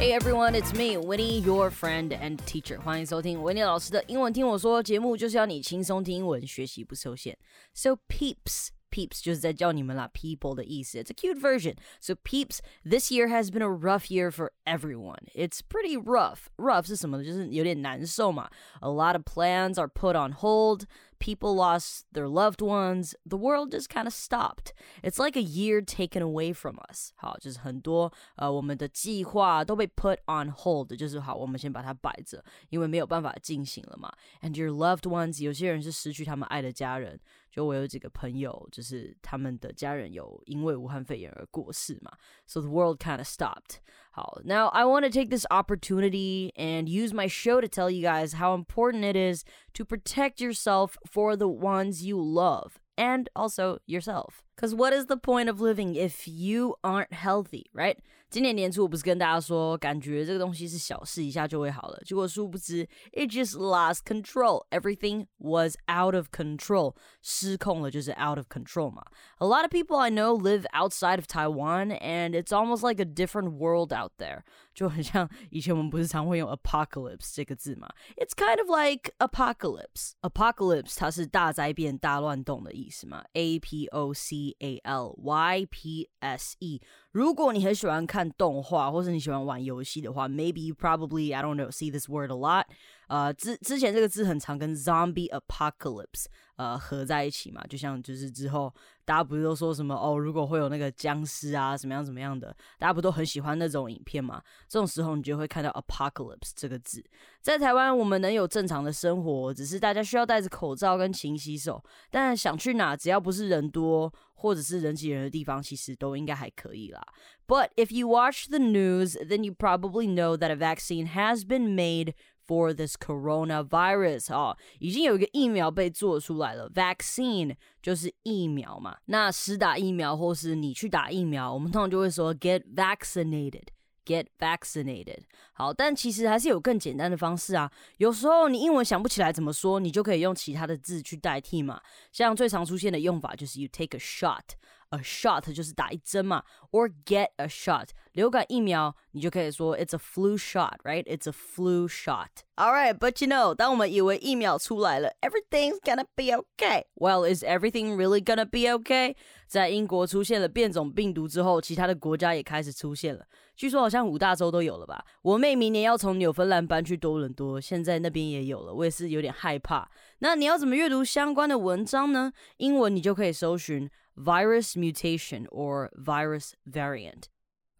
Hey everyone, it's me, Winnie, your friend and teacher. 欢迎收听维尼老师的英文听我说节目，就是要你轻松听英文，学习不受限。So peeps. Peeps 就是在叫你们啦，people 的意思。It's a cute version. So peeps, this year has been a rough year for everyone. It's pretty rough. Rough 是什么呢？就是有点难受嘛。A lot of plans are put on hold. People lost their loved ones. The world just kind of stopped. It's like a year taken away from us. 好，就是很多呃我们的计划都被 put on hold，就是好，我们先把它摆着，因为没有办法进行了嘛。And your loved ones，有些人是失去他们爱的家人。 就我有几个朋友，就是他们的家人有因为武汉肺炎而过世嘛。So the world kind of stopped. 好，Now I want to take this opportunity and use my show to tell you guys how important it is to protect yourself for the ones you love and also yourself. Because what is the point of living if you aren't healthy, right? 今年年初我不是跟大家说，感觉这个东西是小事，一下就会好了。结果殊不知，it just lost control. Everything was out of control. 失控了就是 out of control 嘛。A lot of people I know live outside of Taiwan, and it's almost like a different world out there. 就很像以前我们不是常会用 apocalypse 这个字嘛？It's kind of like apocalypse. Apocalypse 它是大灾变、大乱动的意思嘛？A P O C A L Y P S E 如果你很喜欢看动画，或是你喜欢玩游戏的话，maybe you probably I don't know see this word a lot。 呃，之之前这个字很常跟 zombie apocalypse 呃合在一起嘛，就像就是之后大家不是都说什么哦，如果会有那个僵尸啊，怎么样怎么样的，大家不都很喜欢那种影片嘛？这种时候你就会看到 apocalypse 这个字。在台湾，我们能有正常的生活，只是大家需要戴着口罩跟勤洗手。但想去哪，只要不是人多或者是人挤人的地方，其实都应该还可以啦。But if you watch the news, then you probably know that a vaccine has been made for this coronavirus 哦，已经有一个疫苗被做出来了。Vaccine 就是疫苗嘛，那施打疫苗或是你去打疫苗，我们通常就会说 get vaccinated。Get vaccinated，好，但其实还是有更简单的方式啊。有时候你英文想不起来怎么说，你就可以用其他的字去代替嘛。像最常出现的用法就是 you take a shot。a shot 就是打一针嘛，or get a shot。流感疫苗你就可以说 it's a flu shot，right？It's a flu shot。Alright, but you know，当我们以为疫苗出来了，everything's gonna be okay。Well, is everything really gonna be okay？在英国出现了变种病毒之后，其他的国家也开始出现了。据说好像五大洲都有了吧？我妹明年要从纽芬兰搬去多伦多，现在那边也有了，我也是有点害怕。那你要怎么阅读相关的文章呢？英文你就可以搜寻。virus mutation or virus variant。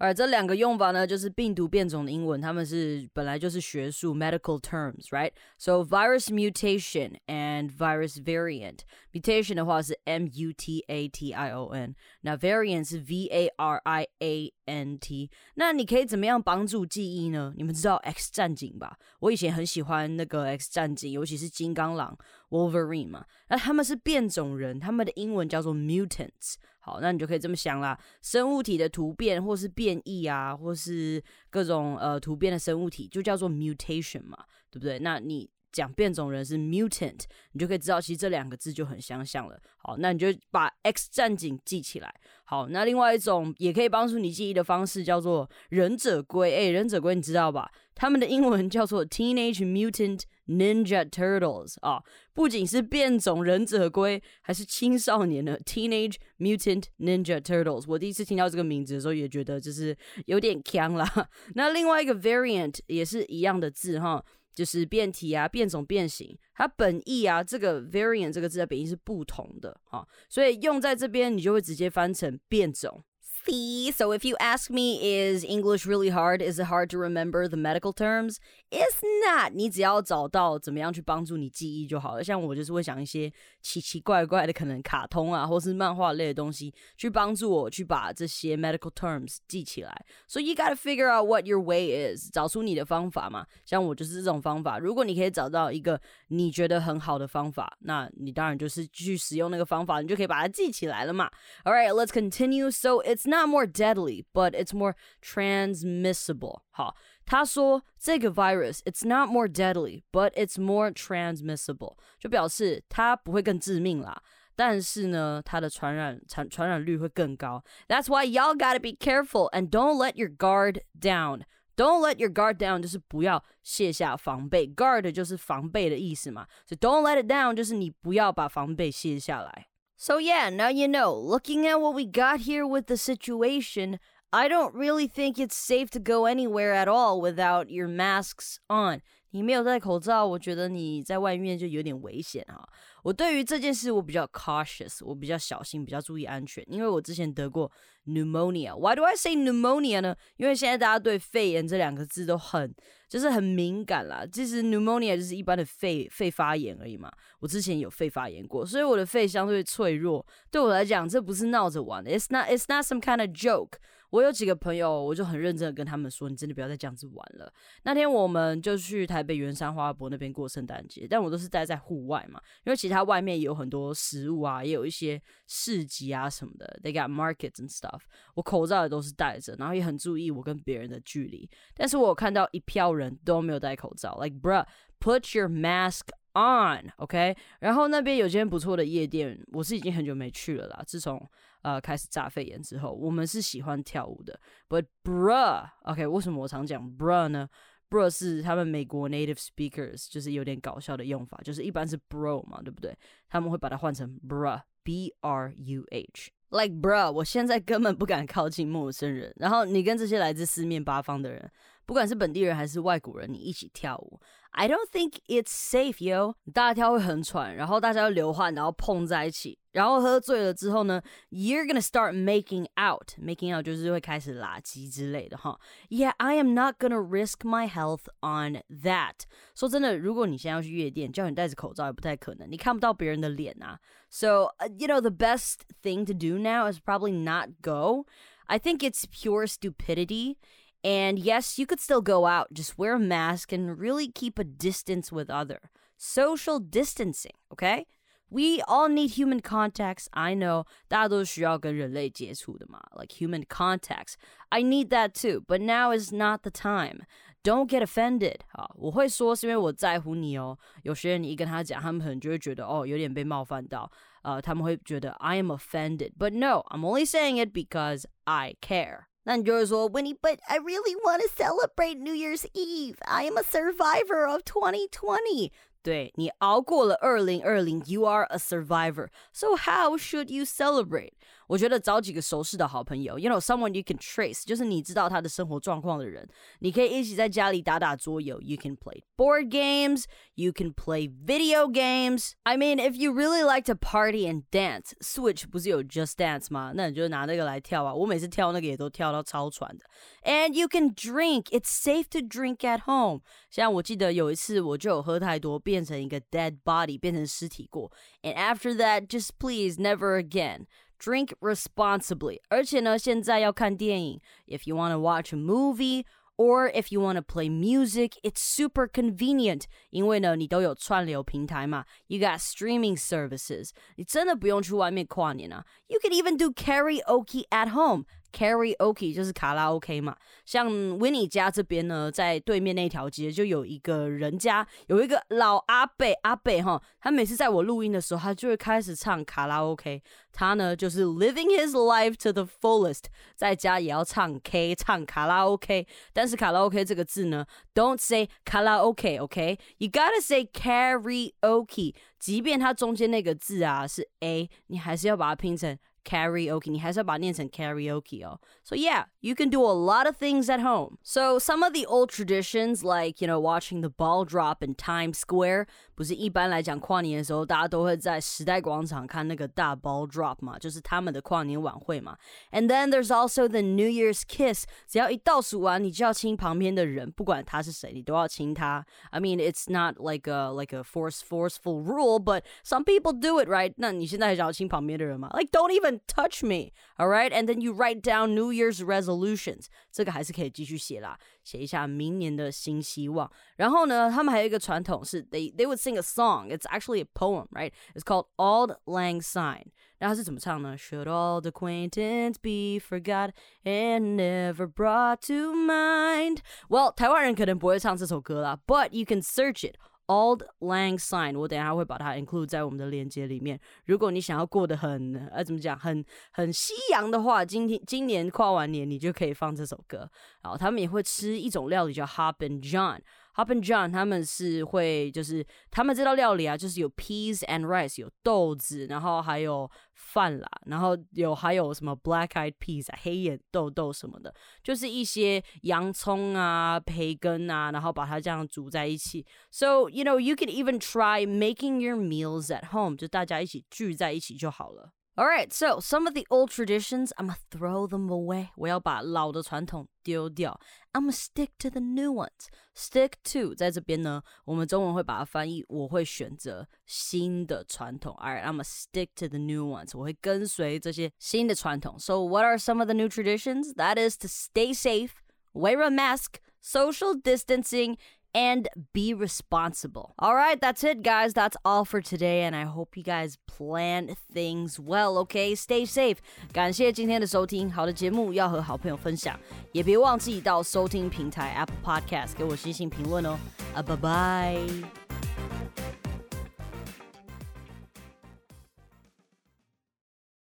而这两个用法呢，就是病毒变种的英文，他们是本来就是学术 medical terms，right？So virus mutation and virus variant。mutation 的话是 m u t a t i o n，那 variant 是 v a r i a n t。那你可以怎么样帮助记忆呢？你们知道 X 战警吧？我以前很喜欢那个 X 战警，尤其是金刚狼 Wolverine 嘛。那他们是变种人，他们的英文叫做 mutants。好，那你就可以这么想啦，生物体的突变或是变异啊，或是各种呃突变的生物体，就叫做 mutation 嘛，对不对？那你讲变种人是 mutant，你就可以知道其实这两个字就很相像了。好，那你就把 X 战警记起来。好，那另外一种也可以帮助你记忆的方式叫做忍者龟。哎，忍者龟你知道吧？他们的英文叫做 Teenage Mutant Ninja Turtles 啊，不仅是变种忍者龟，还是青少年的 Teenage Mutant Ninja Turtles。我第一次听到这个名字的时候，也觉得就是有点强啦。那另外一个 variant 也是一样的字哈，就是变体啊、变种、变形。它本意啊，这个 variant 这个字的本意是不同的啊，所以用在这边，你就会直接翻成变种。See, so if you ask me, is English really hard? Is it hard to remember the medical terms? It's not. 你只要找到怎么样去帮助你记忆就好了。像我就是会想一些奇奇怪怪的，可能卡通啊，或是漫画类的东西，去帮助我去把这些 medical terms 记起来。So you gotta figure out what your way is，找出你的方法嘛。像我就是这种方法。如果你可以找到一个你觉得很好的方法，那你当然就是去使用那个方法，你就可以把它记起来了嘛。All right, let's continue. So it's not more deadly, but it's more transmissible. 好，他说这个 virus it's not more deadly, but it's more transmissible，就表示它不会更致命啦。但是呢，它的传染传传染率会更高。That's why y'all gotta be careful and don't let your guard down. Don't let your guard down 就是不要卸下防备，guard 就是防备的意思嘛，所以 don't let it down 就是你不要把防备卸下来。 So yeah, now you know. Looking at what we got here with the situation, I don't really think it's safe to go anywhere at all without your masks on. 你没有戴口罩，我觉得你在外面就有点危险哈。我对于这件事我比较 cautious，我比较小心，比较注意安全，因为我之前得过 pneumonia。Why do I say pneumonia 呢？因为现在大家对肺炎这两个字都很就是很敏感啦。其实 pneumonia 就是一般的肺肺发炎而已嘛。我之前有肺发炎过，所以我的肺相对脆弱。对我来讲，这不是闹着玩的。It's not, it's not some kind of joke. 我有几个朋友，我就很认真的跟他们说：“你真的不要再这样子玩了。”那天我们就去台北圆山花博那边过圣诞节，但我都是待在户外嘛，因为其他外面有很多食物啊，也有一些市集啊什么的，they got markets and stuff。我口罩也都是戴着，然后也很注意我跟别人的距离。但是我看到一票人都没有戴口罩，like bruh，put your mask on，OK？然后那边有间不错的夜店，我是已经很久没去了啦，自从。呃，开始炸肺炎之后，我们是喜欢跳舞的。But bruh，OK，为什么我常讲 bruh 呢？bruh 是他们美国 native speakers，就是有点搞笑的用法，就是一般是 bro 嘛，对不对？他们会把它换成 bruh，b r u h。Like bruh，我现在根本不敢靠近陌生人。然后你跟这些来自四面八方的人，不管是本地人还是外国人，你一起跳舞，I don't think it's safe, yo。大家跳会很喘，然后大家流汗，然后碰在一起。然后喝醉了之后呢，you're gonna start making out. Making out 就是会开始拉鸡之类的哈。Yeah, I am not gonna risk my health on that. 说真的，如果你现在要去夜店，叫你戴着口罩也不太可能，你看不到别人的脸啊。So, uh, you know, the best thing to do now is probably not go. I think it's pure stupidity. And yes, you could still go out, just wear a mask and really keep a distance with other. Social distancing, okay? We all need human contacts. I know 大家都需要跟人类接触的嘛，like human contacts. I need that too, but now is not the time. Don't get offended 啊！我会说是因为我在乎你哦。有些人你一跟他讲，他们可能就会觉得哦有点被冒犯到，呃，他们会觉得 I am offended. But no, I'm only saying it because I care. Not yours will Winnie, but I really want to celebrate New Year's Eve. I am a survivor of 2020. 对你熬过了二零二零，You are a survivor. So how should you celebrate? 我觉得找几个熟识的好朋友，you know someone you can trace，就是你知道他的生活状况的人，你可以一起在家里打打桌游。You can play board games, you can play video games. I mean, if you really like to party and dance, Switch 不是有 Just Dance 吗？那你就拿那个来跳啊！我每次跳那个也都跳到超喘的。And you can drink. It's safe to drink at home. 像我记得有一次我就有喝太多， 变成一个 dead body，变成尸体过。And after that, just please never again. Drink responsibly. 而且呢，现在要看电影，if you want to watch a movie or if you want to play music, it's super convenient. 因为呢，你都有串流平台嘛，you got streaming services. 你真的不用去外面跨年啊。You can even do karaoke at home. Karaoke 就是卡拉 OK 嘛，像 Winnie 家这边呢，在对面那条街就有一个人家，有一个老阿伯阿伯哈，他每次在我录音的时候，他就会开始唱卡拉 OK，他呢就是 living his life to the fullest，在家也要唱 K 唱卡拉 OK，但是卡拉 OK 这个字呢，don't say 卡拉 OK，OK，you gotta say karaoke，即便它中间那个字啊是 A，你还是要把它拼成。karaoke，你还是要把它念成 karaoke 哦。So yeah, you can do a lot of things at home. So some of the old traditions, like you know, watching the ball drop in Times Square，不是一般来讲跨年的时候，大家都会在时代广场看那个大 ball drop 嘛，就是他们的跨年晚会嘛。And then there's also the New Year's kiss，只要一倒数完，你就要亲旁边的人，不管他是谁，你都要亲他。I mean, it's not like a like a force forceful rule, but some people do it, right? 那你现在想要亲旁边的人吗？Like don't even touch me, all right? And then you write down New Year's resolutions，这个还是可以继续写啦，写一下明年的新希望。然后呢，他们还有一个传统是 they they would sing a song. It's actually a poem, right? It's called Auld Lang Syne. 那它是怎么唱呢？Should old acquaintance be forgot and never brought to mind? Well，台湾人可能不会唱这首歌啦，but you can search it. Old Lang Syne，我等下会把它 include 在我们的链接里面。如果你想要过得很呃怎么讲，很很西洋的话，今天今年跨完年你就可以放这首歌。然后他们也会吃一种料理叫 Hop and John。Hop and John 他们是会就是他们这道料理啊，就是有 peas and rice 有豆子，然后还有饭啦，然后有还有什么 black eyed peas 啊黑眼豆豆什么的，就是一些洋葱啊、培根啊，然后把它这样煮在一起。So you know you can even try making your meals at home，就大家一起聚在一起就好了。Alright, so some of the old traditions, I'm gonna throw them away. 我要把老的传统丢掉。I'm gonna stick to the new ones. Stick to 在这边呢，我们中文会把它翻译，我会选择新的传统。Alright, I'm gonna stick to the new ones. 我会跟随这些新的传统。So what are some of the new traditions? That is to stay safe, wear a mask, social distancing, and be responsible. All right, that's it, guys. That's all for today, and I hope you guys plan things well. Okay, stay safe. 感谢今天的收听，好的节目要和好朋友分享，也别忘记到收听平台 Apple Podcast 给我星星评论哦。啊，拜拜。